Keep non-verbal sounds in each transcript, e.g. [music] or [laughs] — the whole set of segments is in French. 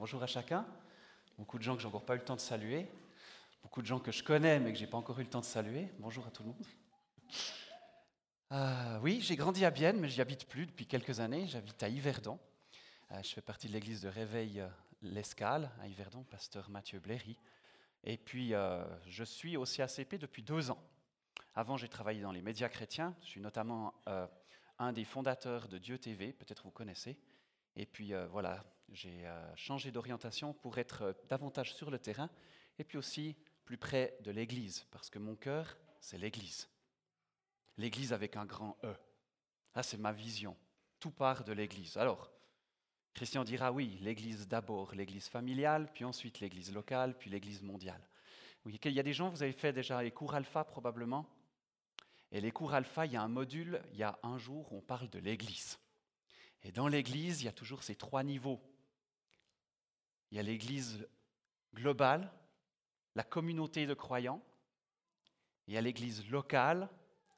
Bonjour à chacun. Beaucoup de gens que j'ai encore pas eu le temps de saluer. Beaucoup de gens que je connais mais que j'ai pas encore eu le temps de saluer. Bonjour à tout le monde. Euh, oui, j'ai grandi à Bienne, mais j'y habite plus depuis quelques années. J'habite à Yverdon. Euh, je fais partie de l'église de Réveil euh, l'Escale à Yverdon, pasteur Mathieu Bléry. Et puis, je suis au CACP depuis deux ans. Avant, j'ai travaillé dans les médias chrétiens. Je suis notamment un des fondateurs de Dieu TV, peut-être vous connaissez. Et puis voilà, j'ai changé d'orientation pour être davantage sur le terrain et puis aussi plus près de l'Église, parce que mon cœur, c'est l'Église. L'Église avec un grand E. Là, c'est ma vision. Tout part de l'Église. Alors, Christian dira oui, l'Église d'abord, l'Église familiale, puis ensuite l'Église locale, puis l'Église mondiale. Oui, il y a des gens, vous avez fait déjà les cours alpha probablement. Et les cours alpha, il y a un module, il y a un jour où on parle de l'Église. Et dans l'Église, il y a toujours ces trois niveaux. Il y a l'Église globale, la communauté de croyants, il y a l'Église locale,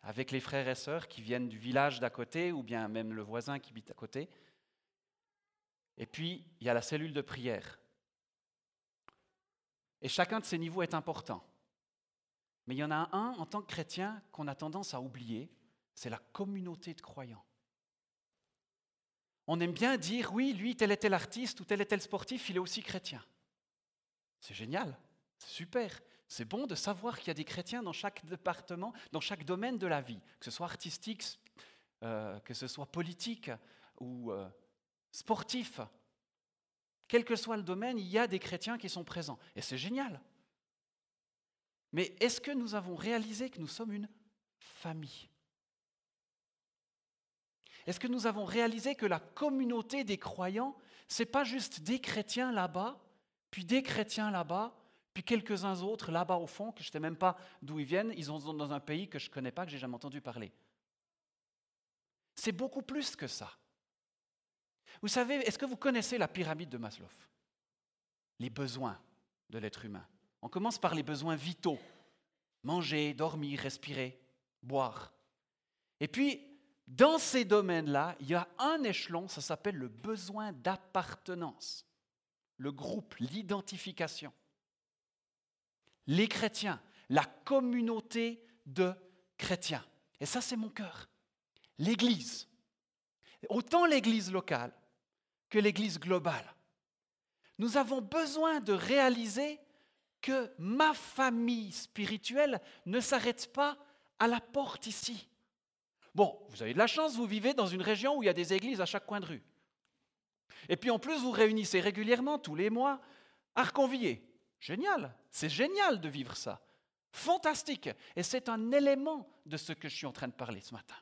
avec les frères et sœurs qui viennent du village d'à côté ou bien même le voisin qui habite à côté. Et puis, il y a la cellule de prière. Et chacun de ces niveaux est important. Mais il y en a un en tant que chrétien qu'on a tendance à oublier, c'est la communauté de croyants. On aime bien dire, oui, lui, tel est tel artiste ou tel est tel sportif, il est aussi chrétien. C'est génial, c'est super. C'est bon de savoir qu'il y a des chrétiens dans chaque département, dans chaque domaine de la vie, que ce soit artistique, euh, que ce soit politique ou euh, sportif. Quel que soit le domaine, il y a des chrétiens qui sont présents. Et c'est génial. Mais est-ce que nous avons réalisé que nous sommes une famille? Est-ce que nous avons réalisé que la communauté des croyants, ce n'est pas juste des chrétiens là-bas, puis des chrétiens là-bas, puis quelques-uns autres là-bas au fond, que je ne sais même pas d'où ils viennent, ils sont dans un pays que je ne connais pas, que j'ai jamais entendu parler. C'est beaucoup plus que ça. Vous savez, est-ce que vous connaissez la pyramide de Maslow? Les besoins de l'être humain. On commence par les besoins vitaux. Manger, dormir, respirer, boire. Et puis, dans ces domaines-là, il y a un échelon, ça s'appelle le besoin d'appartenance, le groupe, l'identification les chrétiens, la communauté de chrétiens. Et ça, c'est mon cœur. L'Église. Autant l'Église locale que l'Église globale. Nous avons besoin de réaliser que ma famille spirituelle ne s'arrête pas à la porte ici. Bon, vous avez de la chance, vous vivez dans une région où il y a des églises à chaque coin de rue. Et puis en plus, vous réunissez régulièrement, tous les mois, à. Génial, c'est génial de vivre ça. Fantastique. Et c'est un élément de ce que je suis en train de parler ce matin.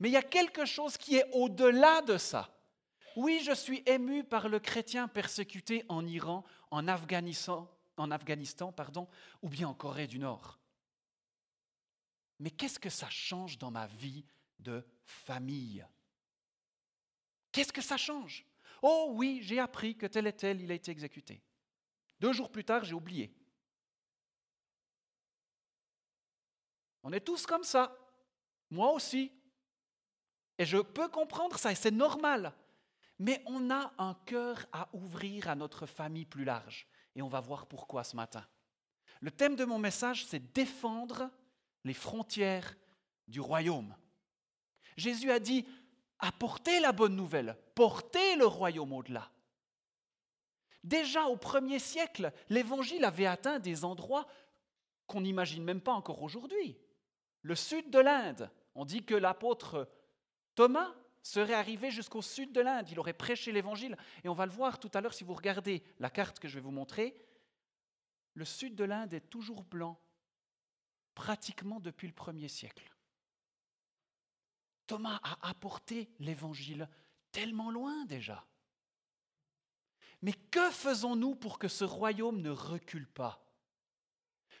Mais il y a quelque chose qui est au-delà de ça. Oui, je suis ému par le chrétien persécuté en Iran, en Afghanistan, ou bien en Corée du Nord. Mais qu'est-ce que ça change dans ma vie de famille? Qu'est-ce que ça change? Oh oui, j'ai appris que tel et tel, il a été exécuté. Deux jours plus tard, j'ai oublié. On est tous comme ça. Moi aussi. Et je peux comprendre ça, et c'est normal. Mais on a un cœur à ouvrir à notre famille plus large. Et on va voir pourquoi ce matin. Le thème de mon message, c'est défendre les frontières du royaume. Jésus a dit, apportez la bonne nouvelle, portez le royaume au-delà. Déjà au premier siècle, l'évangile avait atteint des endroits qu'on n'imagine même pas encore aujourd'hui. Le sud de l'Inde, on dit que l'apôtre Thomas serait arrivé jusqu'au sud de l'Inde, il aurait prêché l'évangile, et on va le voir tout à l'heure si vous regardez la carte que je vais vous montrer, le sud de l'Inde est toujours blanc, pratiquement depuis le premier siècle. Thomas a apporté l'évangile tellement loin déjà. Mais que faisons-nous pour que ce royaume ne recule pas?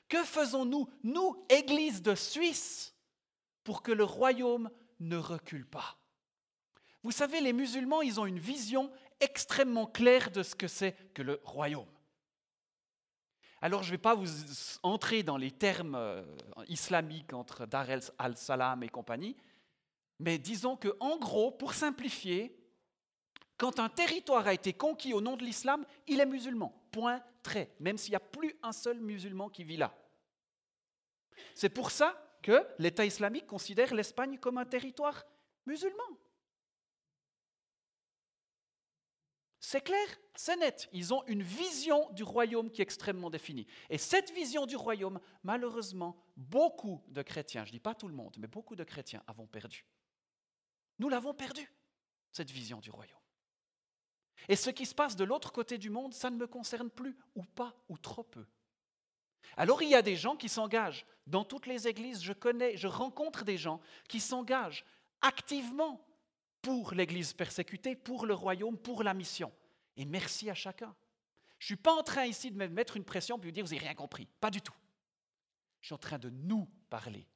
Que faisons-nous, nous, Église de Suisse, pour que le royaume ne recule pas? Vous savez, les musulmans, ils ont une vision extrêmement claire de ce que c'est que le royaume. Alors, je ne vais pas vous entrer dans les termes euh, islamiques entre Dar al-Salam et compagnie, mais disons que, en gros, pour simplifier, Quand un territoire a été conquis au nom de l'islam, il est musulman. Point trait, même s'il n'y a plus un seul musulman qui vit là. C'est pour ça que l'État islamique considère l'Espagne comme un territoire musulman. C'est clair, c'est net. Ils ont une vision du royaume qui est extrêmement définie. Et cette vision du royaume, malheureusement, beaucoup de chrétiens, je ne dis pas tout le monde, mais beaucoup de chrétiens avons perdu. Nous l'avons perdu, cette vision du royaume. Et ce qui se passe de l'autre côté du monde, ça ne me concerne plus, ou pas, ou trop peu. Alors il y a des gens qui s'engagent. Dans toutes les églises, je connais, je rencontre des gens qui s'engagent activement pour l'Église persécutée, pour le royaume, pour la mission. Et merci à chacun. Je ne suis pas en train ici de me mettre une pression et de dire vous n'avez rien compris. Pas du tout. Je suis en train de nous parler.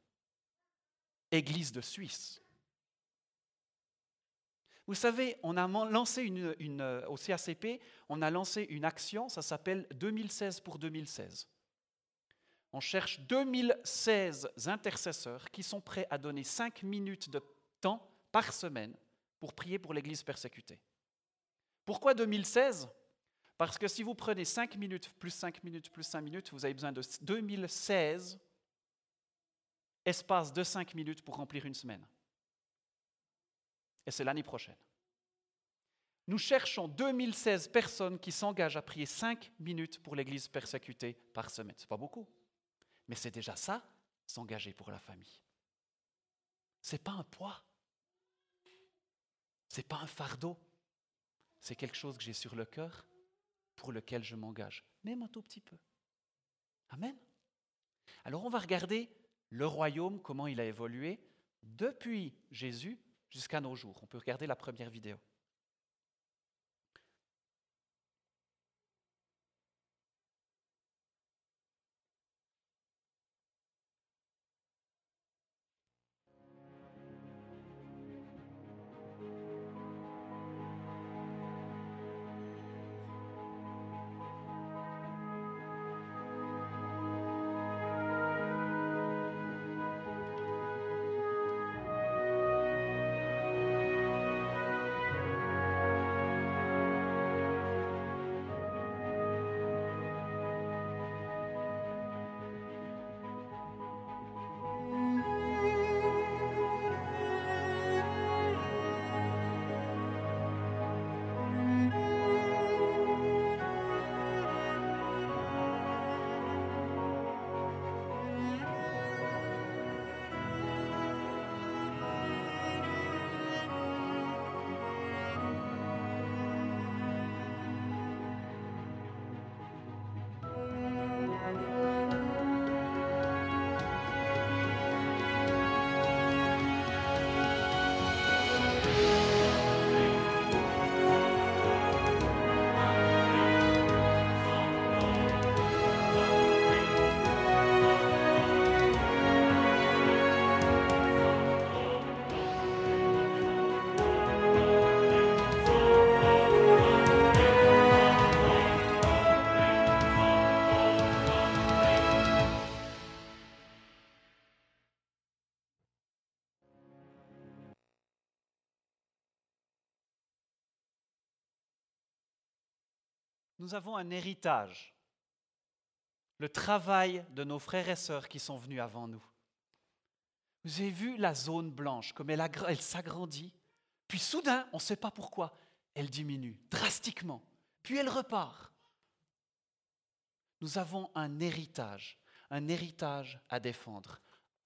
Église de Suisse. Vous savez, on a lancé une, euh, au CACP, on a lancé une action, ça s'appelle 2016 pour 2016. On cherche 2016 intercesseurs qui sont prêts à donner 5 minutes de temps par semaine pour prier pour l'Église persécutée. Pourquoi 2016 Parce que si vous prenez 5 minutes, plus 5 minutes, plus 5 minutes, vous avez besoin de 2016 espace de 5 minutes pour remplir une semaine et c'est l'année prochaine. Nous cherchons 2016 personnes qui s'engagent à prier 5 minutes pour l'Église persécutée par semaine. Ce n'est pas beaucoup, mais c'est déjà ça, s'engager pour la famille. Ce n'est pas un poids, ce n'est pas un fardeau, c'est quelque chose que j'ai sur le cœur pour lequel je m'engage, même un tout petit peu. Amen. Alors on va regarder le royaume, comment il a évolué depuis Jésus jusqu'à nos jours. On peut regarder la première vidéo. Nous avons un héritage, le travail de nos frères et sœurs qui sont venus avant nous. Vous avez vu la zone blanche, comme elle, elle s'agrandit, puis soudain, on ne sait pas pourquoi, elle diminue drastiquement, puis elle repart. Nous avons un héritage, un héritage à défendre,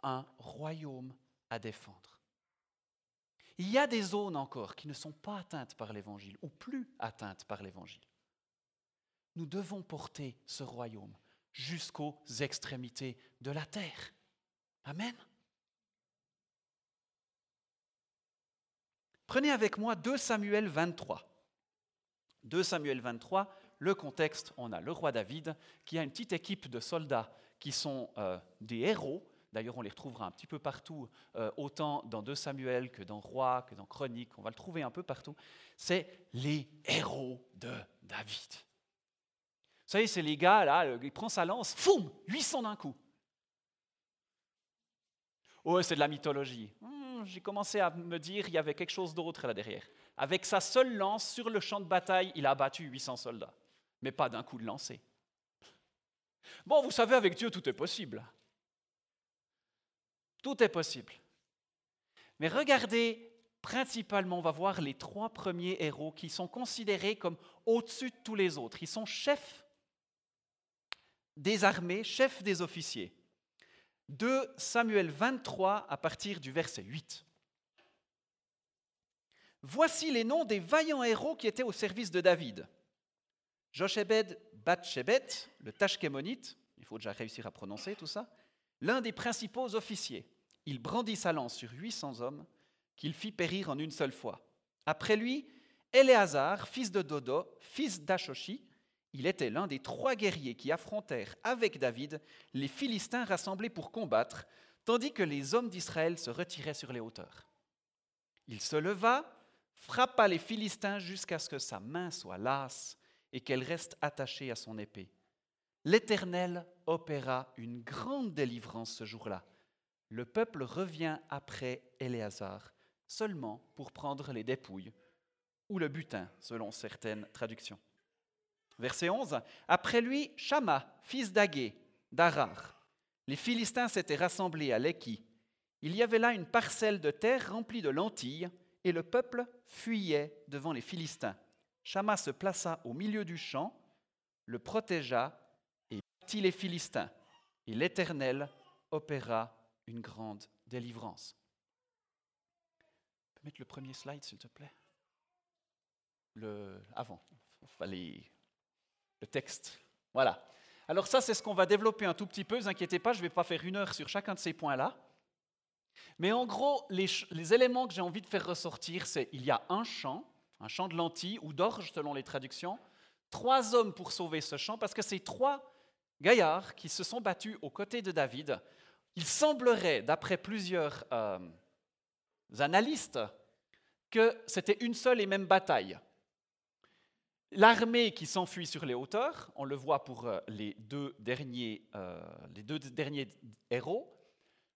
un royaume à défendre. Il y a des zones encore qui ne sont pas atteintes par l'Évangile, ou plus atteintes par l'Évangile nous devons porter ce royaume jusqu'aux extrémités de la terre. Amen. Prenez avec moi 2 Samuel 23. 2 Samuel 23, le contexte, on a le roi David qui a une petite équipe de soldats qui sont euh, des héros. D'ailleurs, on les retrouvera un petit peu partout, euh, autant dans 2 Samuel que dans Roi, que dans Chronique. On va le trouver un peu partout. C'est les héros de David savez, c'est les gars, là, il prend sa lance, foum, 800 d'un coup. Oh, c'est de la mythologie. Hmm, j'ai commencé à me dire il y avait quelque chose d'autre là derrière. Avec sa seule lance sur le champ de bataille, il a battu 800 soldats, mais pas d'un coup de lancer. Bon, vous savez, avec Dieu, tout est possible. Tout est possible. Mais regardez, principalement, on va voir les trois premiers héros qui sont considérés comme au-dessus de tous les autres. Ils sont chefs des armées, chefs des officiers. De Samuel 23 à partir du verset 8. Voici les noms des vaillants héros qui étaient au service de David. Jochebed Batshebet, le Tashkemonite, il faut déjà réussir à prononcer tout ça, l'un des principaux officiers. Il brandit sa lance sur 800 hommes qu'il fit périr en une seule fois. Après lui, Éléazar, fils de Dodo, fils d'Ashoshi, il était l'un des trois guerriers qui affrontèrent avec David les Philistins rassemblés pour combattre, tandis que les hommes d'Israël se retiraient sur les hauteurs. Il se leva, frappa les Philistins jusqu'à ce que sa main soit lasse et qu'elle reste attachée à son épée. L'Éternel opéra une grande délivrance ce jour-là. Le peuple revient après Éléazar seulement pour prendre les dépouilles ou le butin, selon certaines traductions. Verset 11. Après lui, Shama, fils d'Agé, d'Arar. Les Philistins s'étaient rassemblés à Léki. Il y avait là une parcelle de terre remplie de lentilles, et le peuple fuyait devant les Philistins. Shama se plaça au milieu du champ, le protégea et battit les Philistins. Et l'Éternel opéra une grande délivrance. Tu peux mettre le premier slide, s'il te plaît? Le avant, fallait le texte. Voilà. Alors ça, c'est ce qu'on va développer un tout petit peu. Ne vous inquiétez pas, je ne vais pas faire une heure sur chacun de ces points-là. Mais en gros, les, éléments que j'ai envie de faire ressortir, c'est il y a un champ, un champ de lentilles ou d'orge selon les traductions, trois hommes pour sauver ce champ, parce que c'est trois gaillards qui se sont battus aux côtés de David. Il semblerait, d'après plusieurs euh, analystes, que c'était une seule et même bataille. L'armée qui s'enfuit sur les hauteurs, on le voit pour euh, les deux derniers, euh, les deux derniers héros.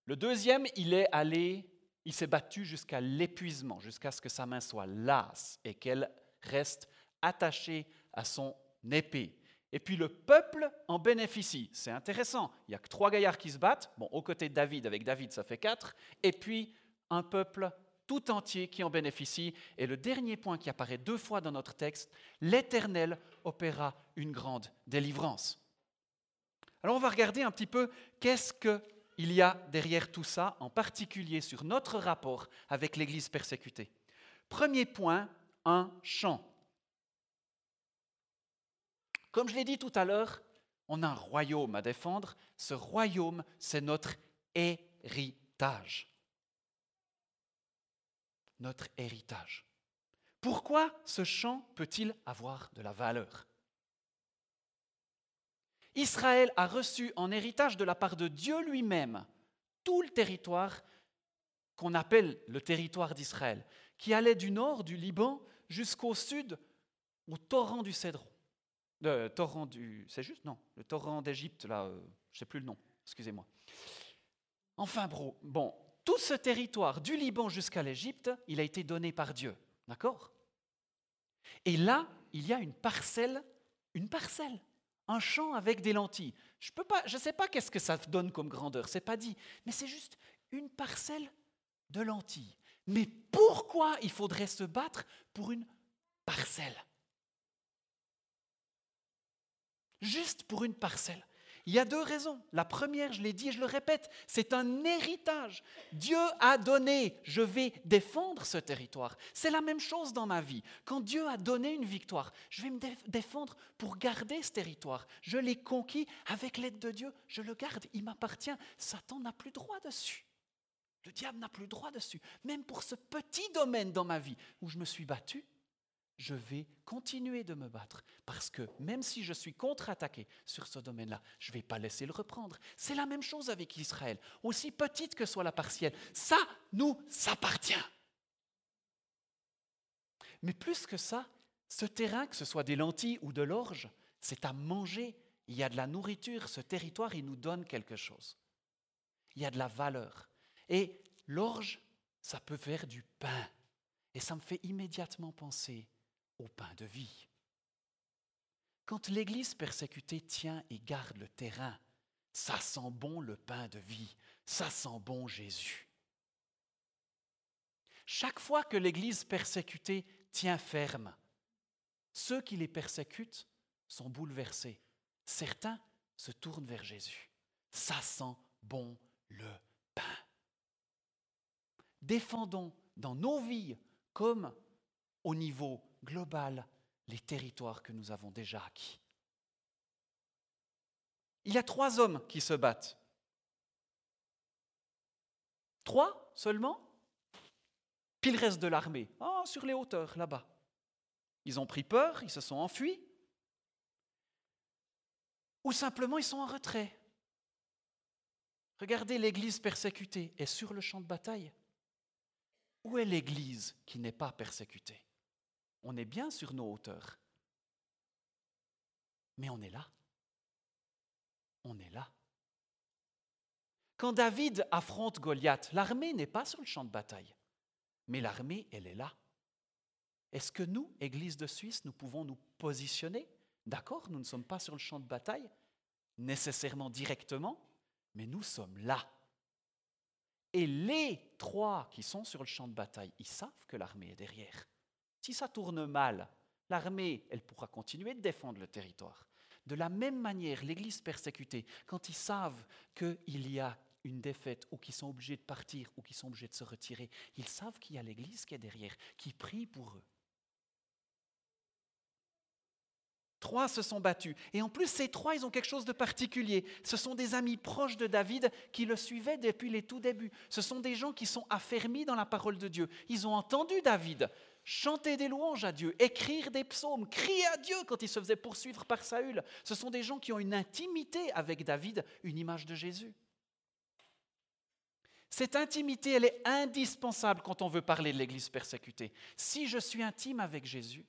Le deuxième, il est allé il s'est battu jusqu'à l'épuisement, jusqu'à ce que sa main soit lasse et qu'elle reste attachée à son épée. Et puis le peuple en bénéficie. C'est intéressant. Il n'y a que trois gaillards qui se battent. Bon, aux côtés de David, avec David, ça fait quatre. Et puis un peuple tout entier qui en bénéficie. Et le dernier point qui apparaît deux fois dans notre texte, l'Éternel opéra une grande délivrance. Alors on va regarder un petit peu qu'est-ce que il y a derrière tout ça, en particulier sur notre rapport avec l'Église persécutée. Premier point, un chant. Comme je l'ai dit tout à l'heure, on a un royaume à défendre. Ce royaume, c'est notre héritage. Notre héritage. Pourquoi ce chant peut-il avoir de la valeur? Israël a reçu en héritage de la part de Dieu lui-même tout le territoire qu'on appelle le territoire d'Israël, qui allait du nord du Liban jusqu'au sud, au torrent du Cédron. Le torrent du. C'est juste Non, le torrent d'Égypte, là, euh, je ne sais plus le nom, excusez-moi. Enfin, bro, bon, tout ce territoire, du Liban jusqu'à l'Égypte, il a été donné par Dieu. D'accord? Et là, il y a une parcelle, une parcelle un champ avec des lentilles. Je ne sais pas qu'est-ce que ça donne comme grandeur, c'est pas dit, mais c'est juste une parcelle de lentilles. Mais pourquoi il faudrait se battre pour une parcelle? Juste pour une parcelle. Il y a deux raisons. La première, je l'ai dit et je le répète, c'est un héritage. Dieu a donné, je vais défendre ce territoire. C'est la même chose dans ma vie. Quand Dieu a donné une victoire, je vais me défendre pour garder ce territoire. Je l'ai conquis avec l'aide de Dieu, je le garde, il m'appartient. Satan n'a plus droit dessus. Le diable n'a plus droit dessus. Même pour ce petit domaine dans ma vie où je me suis battu, je vais continuer de me battre parce que même si je suis contre-attaqué sur ce domaine-là, je ne vais pas laisser le reprendre. C'est la même chose avec Israël, aussi petite que soit la partielle. Ça nous appartient. Mais plus que ça, ce terrain, que ce soit des lentilles ou de l'orge, c'est à manger. Il y a de la nourriture, ce territoire, il nous donne quelque chose. Il y a de la valeur. Et l'orge, ça peut faire du pain. Et ça me fait immédiatement penser au pain de vie. Quand l'Église persécutée tient et garde le terrain, ça sent bon le pain de vie, ça sent bon Jésus. Chaque fois que l'Église persécutée tient ferme, ceux qui les persécutent sont bouleversés. Certains se tournent vers Jésus. Ça sent bon le pain. Défendons dans nos vies comme au niveau les territoires que nous avons déjà acquis. Il y a trois hommes qui se battent. Trois seulement? Puis le reste de l'armée oh, Sur les hauteurs, là-bas. Ils ont pris peur, ils se sont enfuis. Ou simplement ils sont en retrait. Regardez l'Église persécutée est sur le champ de bataille. Où est l'Église qui n'est pas persécutée? On est bien sur nos hauteurs. Mais on est là. On est là. Quand David affronte Goliath, l'armée n'est pas sur le champ de bataille, mais l'armée, elle est là. Est-ce que nous, Église de Suisse, nous pouvons nous positionner? D'accord, nous ne sommes pas sur le champ de bataille, nécessairement directement, mais nous sommes là. Et les trois qui sont sur le champ de bataille, ils savent que l'armée est derrière. Si ça tourne mal, l'armée, elle pourra continuer de défendre le territoire. De la même manière, l'Église persécutée, quand ils savent qu'il y a une défaite ou qu'ils sont obligés de partir ou qu'ils sont obligés de se retirer, ils savent qu'il y a l'Église qui est derrière, qui prie pour eux. Trois se sont battus. Et en plus, ces trois, ils ont quelque chose de particulier. Ce sont des amis proches de David qui le suivaient depuis les tout débuts. Ce sont des gens qui sont affermis dans la parole de Dieu. Ils ont entendu David chanter des louanges à Dieu, écrire des psaumes, crier à Dieu quand il se faisait poursuivre par Saül. Ce sont des gens qui ont une intimité avec David, une image de Jésus. Cette intimité, elle est indispensable quand on veut parler de l'Église persécutée. Si je suis intime avec Jésus,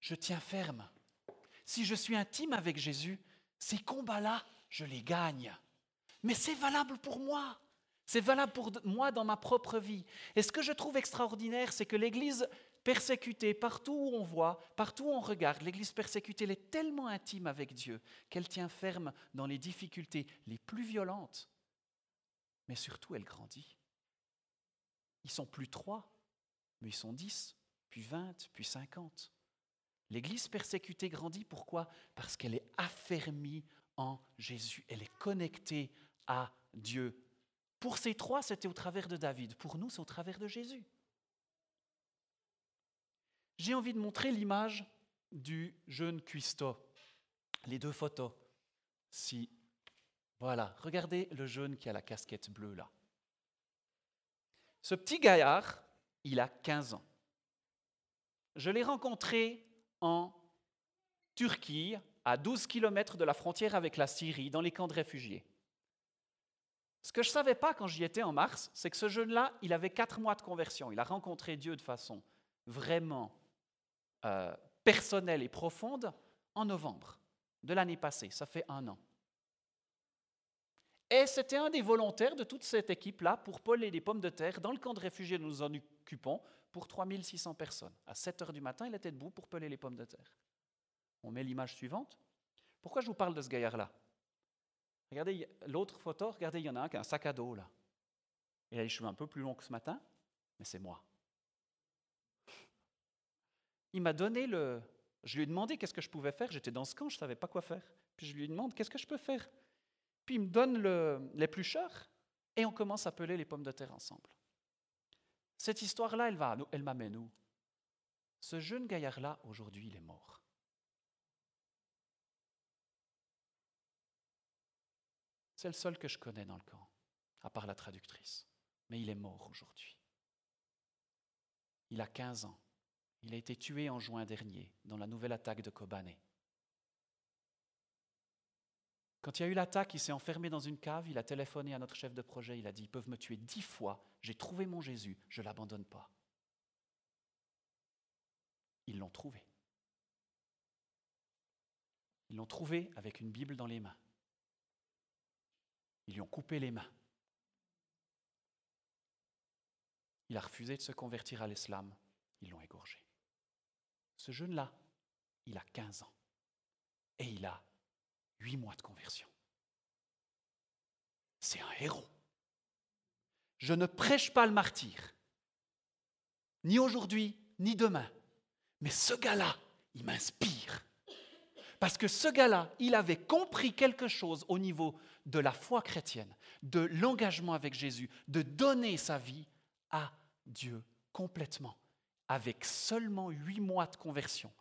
je tiens ferme. Si je suis intime avec Jésus, ces combats-là, je les gagne. Mais c'est valable pour moi. C'est valable pour moi dans ma propre vie. Et ce que je trouve extraordinaire, c'est que l'Église persécutée, partout où on voit, partout où on regarde, l'Église persécutée, elle est tellement intime avec Dieu qu'elle tient ferme dans les difficultés les plus violentes. Mais surtout, elle grandit. Ils sont plus trois, mais ils sont dix, puis vingt, puis cinquante. L'Église persécutée grandit, pourquoi? Parce qu'elle est affermie en Jésus, elle est connectée à Dieu. Pour ces trois, c'était au travers de David, pour nous, c'est au travers de Jésus. J'ai envie de montrer l'image du jeune cuistot, les deux photos. Si, voilà, regardez le jeune qui a la casquette bleue là. Ce petit gaillard, il a 15 ans. Je l'ai rencontré en Turquie, à 12 km de la frontière avec la Syrie, dans les camps de réfugiés. Ce que je ne savais pas quand j'y étais en mars, c'est que ce jeune-là, il avait quatre mois de conversion. Il a rencontré Dieu de façon vraiment euh, personnelle et profonde en novembre de l'année passée. Ça fait un an. Et c'était un des volontaires de toute cette équipe-là pour poler des pommes de terre dans le camp de réfugiés dont nous en occupons pour 3600 personnes. À 7 heures du matin, il était debout pour peler les pommes de terre. On met l'image suivante. Pourquoi je vous parle de ce gaillard-là? Regardez l'autre photo, regardez, il y en a un qui a un sac à dos là. Il a les cheveux un peu plus longs que ce matin, mais c'est moi. Il m'a donné le. Je lui ai demandé qu'est-ce que je pouvais faire. J'étais dans ce camp, je ne savais pas quoi faire. Puis je lui demande qu'est-ce que je peux faire? Puis il me donne l'éplucheur et on commence à peler les pommes de terre ensemble. Cette histoire-là, elle, va, elle m'amène où? Ce jeune gaillard-là, aujourd'hui, il est mort. C'est le seul que je connais dans le camp, à part la traductrice. Mais il est mort aujourd'hui. Il a 15 ans. Il a été tué en juin dernier dans la nouvelle attaque de Kobané. Quand il y a eu l'attaque, il s'est enfermé dans une cave, il a téléphoné à notre chef de projet, il a dit, ils peuvent me tuer dix fois, j'ai trouvé mon Jésus, je ne l'abandonne pas. Ils l'ont trouvé. Ils l'ont trouvé avec une Bible dans les mains. Ils lui ont coupé les mains. il a refusé de se convertir à l'islam, ils l'ont égorgé. Ce jeune-là, il a 15 ans et il a 8 mois de conversion. C'est un héros. Je ne prêche pas le martyr, ni aujourd'hui, ni demain, mais ce gars-là, il m'inspire. Parce que ce gars-là, il avait compris quelque chose au niveau de la foi chrétienne, de l'engagement avec Jésus, de donner sa vie à Dieu complètement, avec seulement huit mois de conversion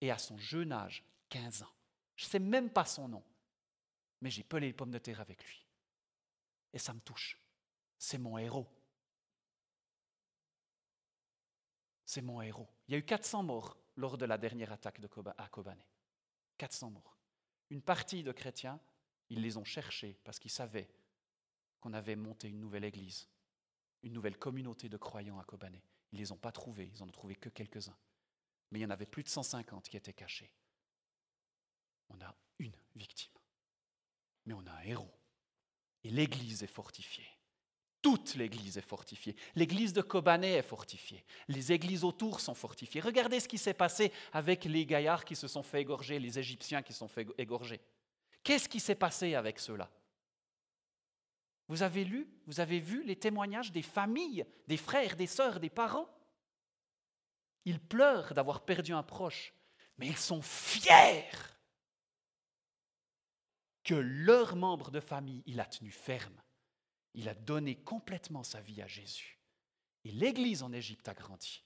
et à son jeune âge, 15 ans. Je ne sais même pas son nom, mais j'ai pelé les pommes de terre avec lui. Et ça me touche. C'est mon héros. C'est mon héros. Il y a eu 400 morts lors de la dernière attaque à Kobané. 400 morts. Une partie de chrétiens, ils les ont cherchés parce qu'ils savaient qu'on avait monté une nouvelle église, une nouvelle communauté de croyants à Kobané. Ils ne les ont pas trouvés, ils n'en ont trouvé que quelques-uns. Mais il y en avait plus de 150 qui étaient cachés. On a une victime, mais on a un héros. Et l'église est fortifiée. Toute l'église est fortifiée. L'église de Kobané est fortifiée. Les églises autour sont fortifiées. Regardez ce qui s'est passé avec les gaillards qui se sont fait égorger, les Égyptiens qui se sont fait égorger. Qu'est-ce qui s'est passé avec ceux-là? Vous avez lu, vous avez vu les témoignages des familles, des frères, des sœurs, des parents? Ils pleurent d'avoir perdu un proche, mais ils sont fiers que leur membre de famille, il a tenu ferme il a donné complètement sa vie à Jésus. Et l'Église en Égypte a grandi.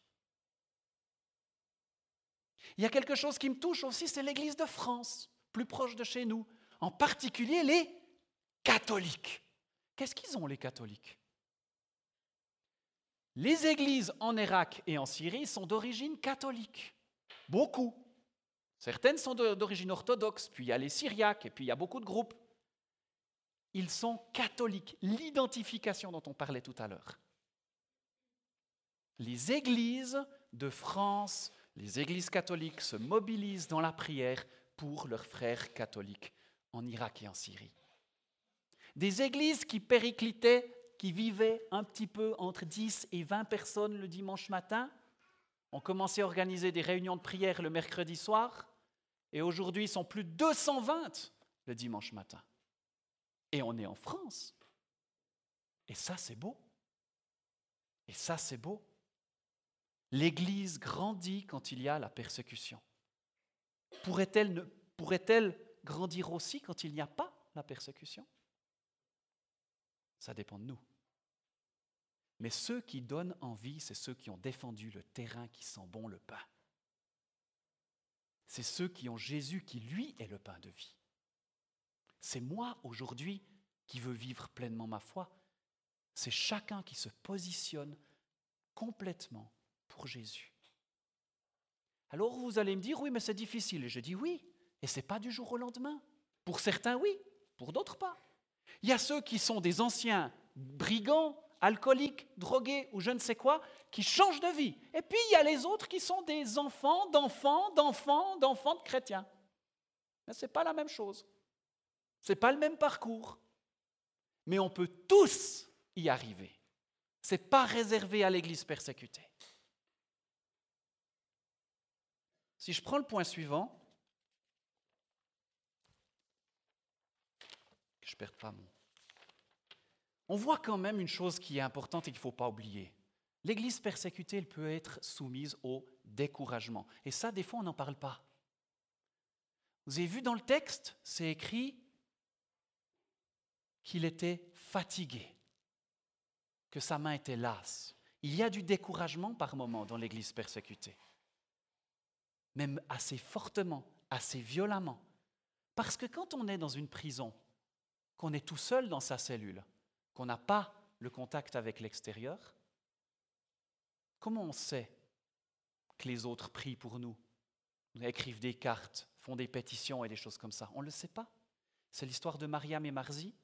Il y a quelque chose qui me touche aussi, c'est l'Église de France, plus proche de chez nous, en particulier les catholiques. Qu'est-ce qu'ils ont les catholiques? Les églises en Irak et en Syrie sont d'origine catholique. Beaucoup. Certaines sont d'origine orthodoxe, puis il y a les Syriaques, et puis il y a beaucoup de groupes ils sont catholiques. L'identification dont on parlait tout à l'heure. Les églises de France, les églises catholiques se mobilisent dans la prière pour leurs frères catholiques en Irak et en Syrie. Des églises qui périclitaient, qui vivaient un petit peu entre 10 et 20 personnes le dimanche matin, ont commencé à organiser des réunions de prière le mercredi soir, et aujourd'hui ils sont plus de 220 le dimanche matin. Et on est en France. Et ça, c'est beau. Et ça, c'est beau. L'Église grandit quand il y a la persécution. Pourrait-elle, pourrait-elle grandir aussi quand il n'y a pas la persécution Ça dépend de nous. Mais ceux qui donnent envie, c'est ceux qui ont défendu le terrain qui sent bon le pain. C'est ceux qui ont Jésus qui, lui, est le pain de vie. C'est moi aujourd'hui qui veux vivre pleinement ma foi. C'est chacun qui se positionne complètement pour Jésus. Alors vous allez me dire, oui, mais c'est difficile. Et je dis oui, et ce n'est pas du jour au lendemain. Pour certains, oui, pour d'autres, pas. Il y a ceux qui sont des anciens brigands, alcooliques, drogués ou je ne sais quoi, qui changent de vie. Et puis il y a les autres qui sont des enfants, d'enfants, d'enfants, d'enfants de chrétiens. Mais ce n'est pas la même chose. Ce n'est pas le même parcours. Mais on peut tous y arriver. Ce n'est pas réservé à l'Église persécutée. Si je prends le point suivant, je ne perde pas mon... On voit quand même une chose qui est importante et qu'il ne faut pas oublier. L'Église persécutée, elle peut être soumise au découragement. Et ça, des fois, on n'en parle pas. Vous avez vu dans le texte, c'est écrit qu'il était fatigué, que sa main était lasse. Il y a du découragement par moments dans l'Église persécutée, même assez fortement, assez violemment. Parce que quand on est dans une prison, qu'on est tout seul dans sa cellule, qu'on n'a pas le contact avec l'extérieur, comment on sait que les autres prient pour nous, écrivent des cartes, font des pétitions et des choses comme ça? On ne le sait pas. C'est l'histoire de Mariam et Marzi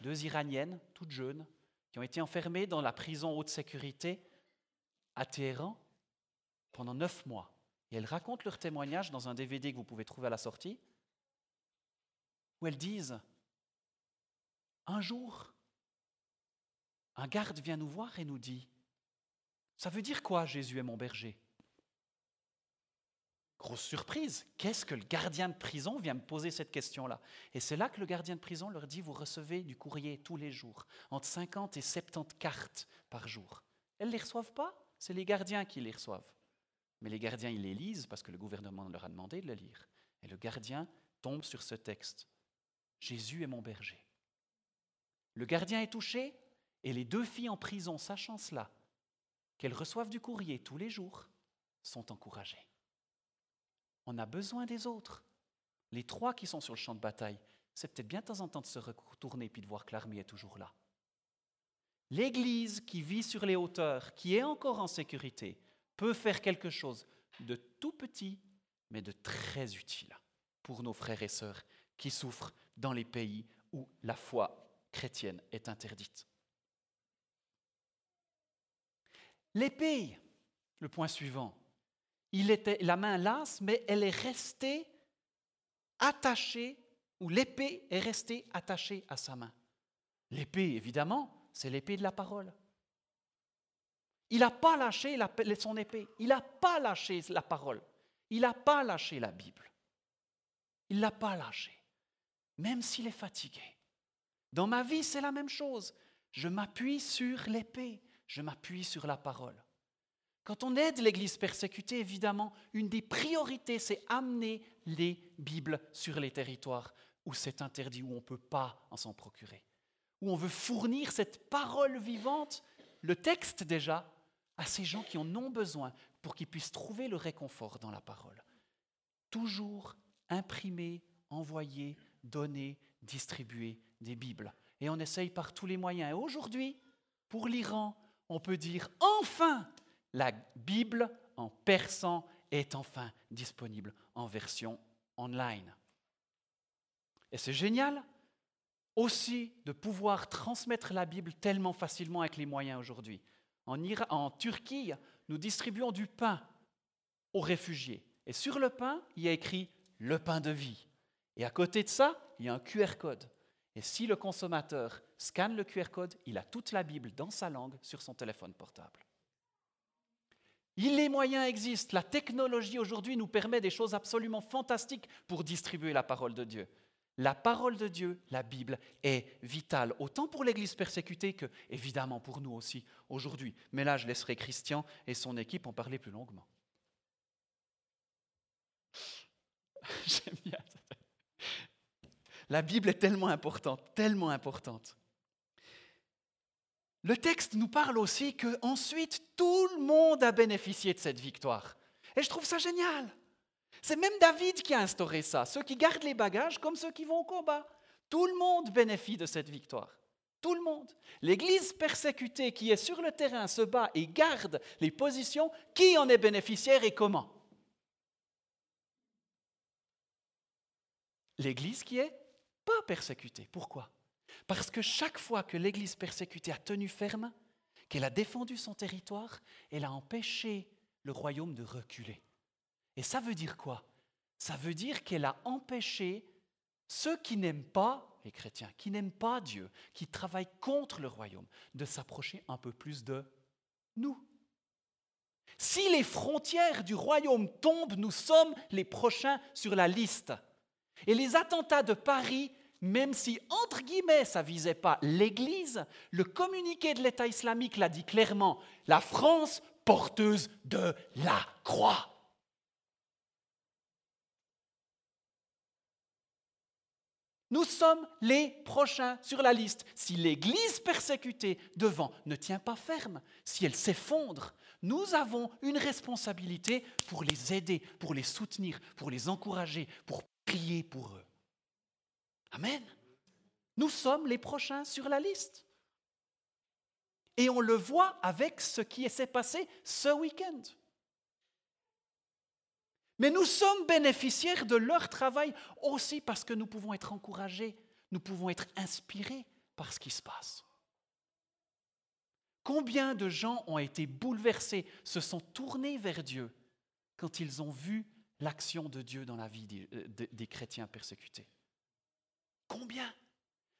deux Iraniennes, toutes jeunes, qui ont été enfermées dans la prison haute sécurité à Téhéran pendant neuf mois. Et elles racontent leur témoignage dans un DVD que vous pouvez trouver à la sortie, où elles disent, un jour, un garde vient nous voir et nous dit, Ça veut dire quoi, Jésus est mon berger? Grosse surprise, qu'est-ce que le gardien de prison vient me poser cette question-là? Et c'est là que le gardien de prison leur dit, vous recevez du courrier tous les jours, entre 50 et 70 cartes par jour. Elles ne les reçoivent pas, c'est les gardiens qui les reçoivent. Mais les gardiens, ils les lisent parce que le gouvernement leur a demandé de le lire. Et le gardien tombe sur ce texte. Jésus est mon berger. Le gardien est touché et les deux filles en prison, sachant cela, qu'elles reçoivent du courrier tous les jours, sont encouragées on a besoin des autres. Les trois qui sont sur le champ de bataille, c'est peut-être bien de temps en temps de se retourner et de voir que l'armée est toujours là. L'Église qui vit sur les hauteurs, qui est encore en sécurité, peut faire quelque chose de tout petit, mais de très utile pour nos frères et sœurs qui souffrent dans les pays où la foi chrétienne est interdite. L'épée, le point suivant, il était la main lasse, mais elle est restée attachée, ou l'épée est restée attachée à sa main. L'épée, évidemment, c'est l'épée de la parole. Il n'a pas lâché son épée, il n'a pas lâché la parole, il n'a pas lâché la Bible. Il ne l'a pas lâché, même s'il est fatigué. Dans ma vie, c'est la même chose. Je m'appuie sur l'épée, je m'appuie sur la parole. Quand on aide l'Église persécutée, évidemment, une des priorités, c'est amener les Bibles sur les territoires où c'est interdit, où on ne peut pas en s'en procurer, où on veut fournir cette parole vivante, le texte déjà, à ces gens qui en ont besoin pour qu'ils puissent trouver le réconfort dans la parole. Toujours imprimer, envoyer, donner, distribuer des Bibles. Et on essaye par tous les moyens. Et aujourd'hui, pour l'Iran, on peut dire enfin la Bible en persan est enfin disponible en version online. Et c'est génial aussi de pouvoir transmettre la Bible tellement facilement avec les moyens aujourd'hui. En, Turquie, nous distribuons du pain aux réfugiés. Et sur le pain, il y a écrit le pain de vie. Et à côté de ça, il y a un QR code. Et si le consommateur scanne le QR code, il a toute la Bible dans sa langue sur son téléphone portable. Les moyens existent. La technologie aujourd'hui nous permet des choses absolument fantastiques pour distribuer la parole de Dieu. La parole de Dieu, la Bible, est vitale, autant pour l'Église persécutée que, évidemment, pour nous aussi aujourd'hui. Mais là, je laisserai Christian et son équipe en parler plus longuement. [laughs] J'aime bien. La Bible est tellement importante, tellement importante. Le texte nous parle aussi que ensuite tout le monde a bénéficié de cette victoire. Et je trouve ça génial. C'est même David qui a instauré ça, ceux qui gardent les bagages comme ceux qui vont au combat. Tout le monde bénéficie de cette victoire. Tout le monde. L'Église persécutée qui est sur le terrain se bat et garde les positions. Qui en est bénéficiaire et comment? L'Église qui est pas persécutée. Pourquoi? Parce que chaque fois que l'Église persécutée a tenu ferme, qu'elle a défendu son territoire, elle a empêché le royaume de reculer. Et ça veut dire quoi? Ça veut dire qu'elle a empêché ceux qui n'aiment pas les chrétiens, qui n'aiment pas Dieu, qui travaillent contre le royaume, de s'approcher un peu plus de nous. Si les frontières du royaume tombent, nous sommes les prochains sur la liste. Et les attentats de Paris même si, entre guillemets, ça visait pas l'Église, le communiqué de l'État islamique l'a dit clairement, la France porteuse de la croix. Nous sommes les prochains sur la liste. Si l'Église persécutée devant ne tient pas ferme, si elle s'effondre, nous avons une responsabilité pour les aider, pour les soutenir, pour les encourager, pour prier pour eux. Amen. Nous sommes les prochains sur la liste. Et on le voit avec ce qui s'est passé ce week-end. Mais nous sommes bénéficiaires de leur travail aussi parce que nous pouvons être encouragés, nous pouvons être inspirés par ce qui se passe. Combien de gens ont été bouleversés, se sont tournés vers Dieu quand ils ont vu l'action de Dieu dans la vie des, euh, chrétiens persécutés Combien?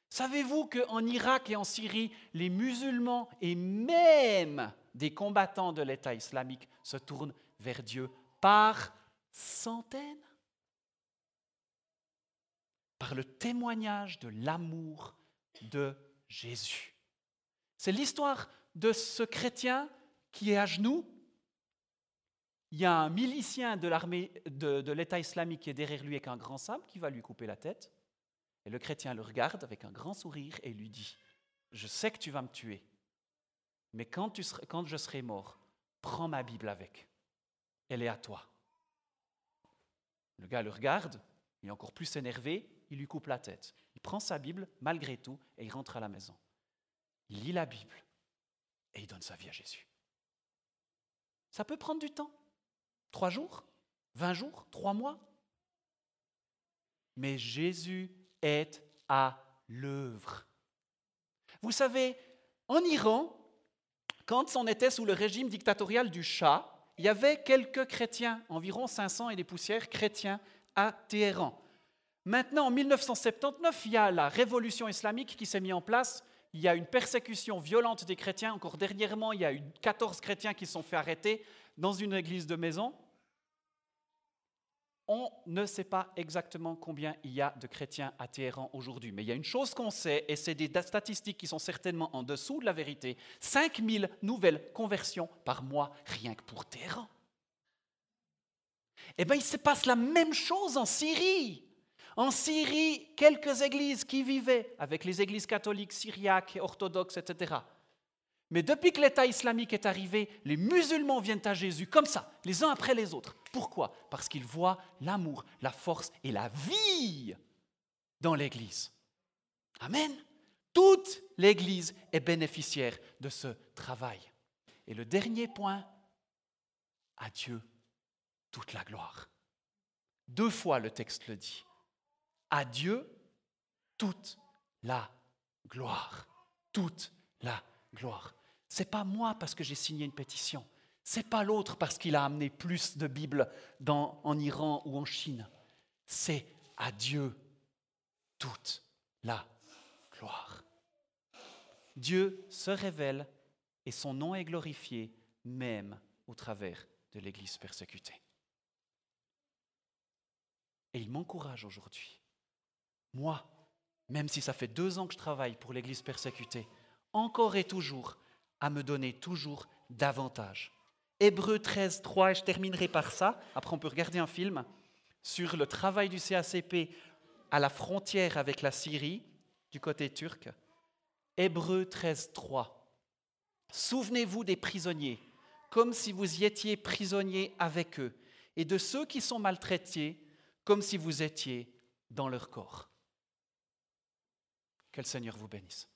Savez-vous qu'en Irak et en Syrie, les musulmans et même des combattants de l'État islamique se tournent vers Dieu par centaines? Par le témoignage de l'amour de Jésus. C'est l'histoire de ce chrétien qui est à genoux. Il y a un milicien de l'armée de, l'État islamique qui est derrière lui avec un grand sabre qui va lui couper la tête. Et le chrétien le regarde avec un grand sourire et lui dit, je sais que tu vas me tuer, mais quand, quand je serai mort, prends ma Bible avec. Elle est à toi. Le gars le regarde, il est encore plus énervé, il lui coupe la tête. Il prend sa Bible malgré tout et il rentre à la maison. Il lit la Bible et il donne sa vie à Jésus. Ça peut prendre du temps. Trois jours, vingt jours, trois mois? Mais Jésus est à l'œuvre. Vous savez, en Iran, quand on était sous le régime dictatorial du Shah, il y avait quelques chrétiens, environ 500 et des poussières chrétiens à Téhéran. Maintenant, en 1979, il y a la révolution islamique qui s'est mise en place. Il y a une persécution violente des chrétiens. Encore dernièrement, il y a eu 14 chrétiens qui sont fait arrêter dans une église de maison. On ne sait pas exactement combien il y a de chrétiens à Téhéran aujourd'hui, mais il y a une chose qu'on sait, et c'est des statistiques qui sont certainement en dessous de la vérité, 5000 nouvelles conversions par mois rien que pour Téhéran. Eh bien, il se passe la même chose en Syrie. En Syrie, quelques églises qui vivaient avec les églises catholiques, syriaques, orthodoxes, etc. Mais depuis que l'État islamique est arrivé, les musulmans viennent à Jésus comme ça, les uns après les autres. Pourquoi? Parce qu'ils voient l'amour, la force et la vie dans l'Église. Amen. Toute l'Église est bénéficiaire de ce travail. Et le dernier point, à Dieu toute la gloire. Deux fois le texte le dit. À Dieu toute la gloire. Toute la gloire. C'est pas moi parce que j'ai signé une pétition. C'est pas l'autre parce qu'il a amené plus de Bibles en Iran ou en Chine. C'est à Dieu toute la gloire. Dieu se révèle et son nom est glorifié même au travers de l'Église persécutée. Et il m'encourage aujourd'hui moi, même si ça fait deux ans que je travaille pour l'Église persécutée, encore et toujours à me donner toujours davantage. Hébreu 13, 3, et je terminerai par ça, après on peut regarder un film sur le travail du CACP à la frontière avec la Syrie, du côté turc. Hébreu 13, 3. Souvenez-vous des prisonniers, comme si vous y étiez prisonniers avec eux, et de ceux qui sont maltraités, comme si vous étiez dans leur corps. Que le Seigneur vous bénisse.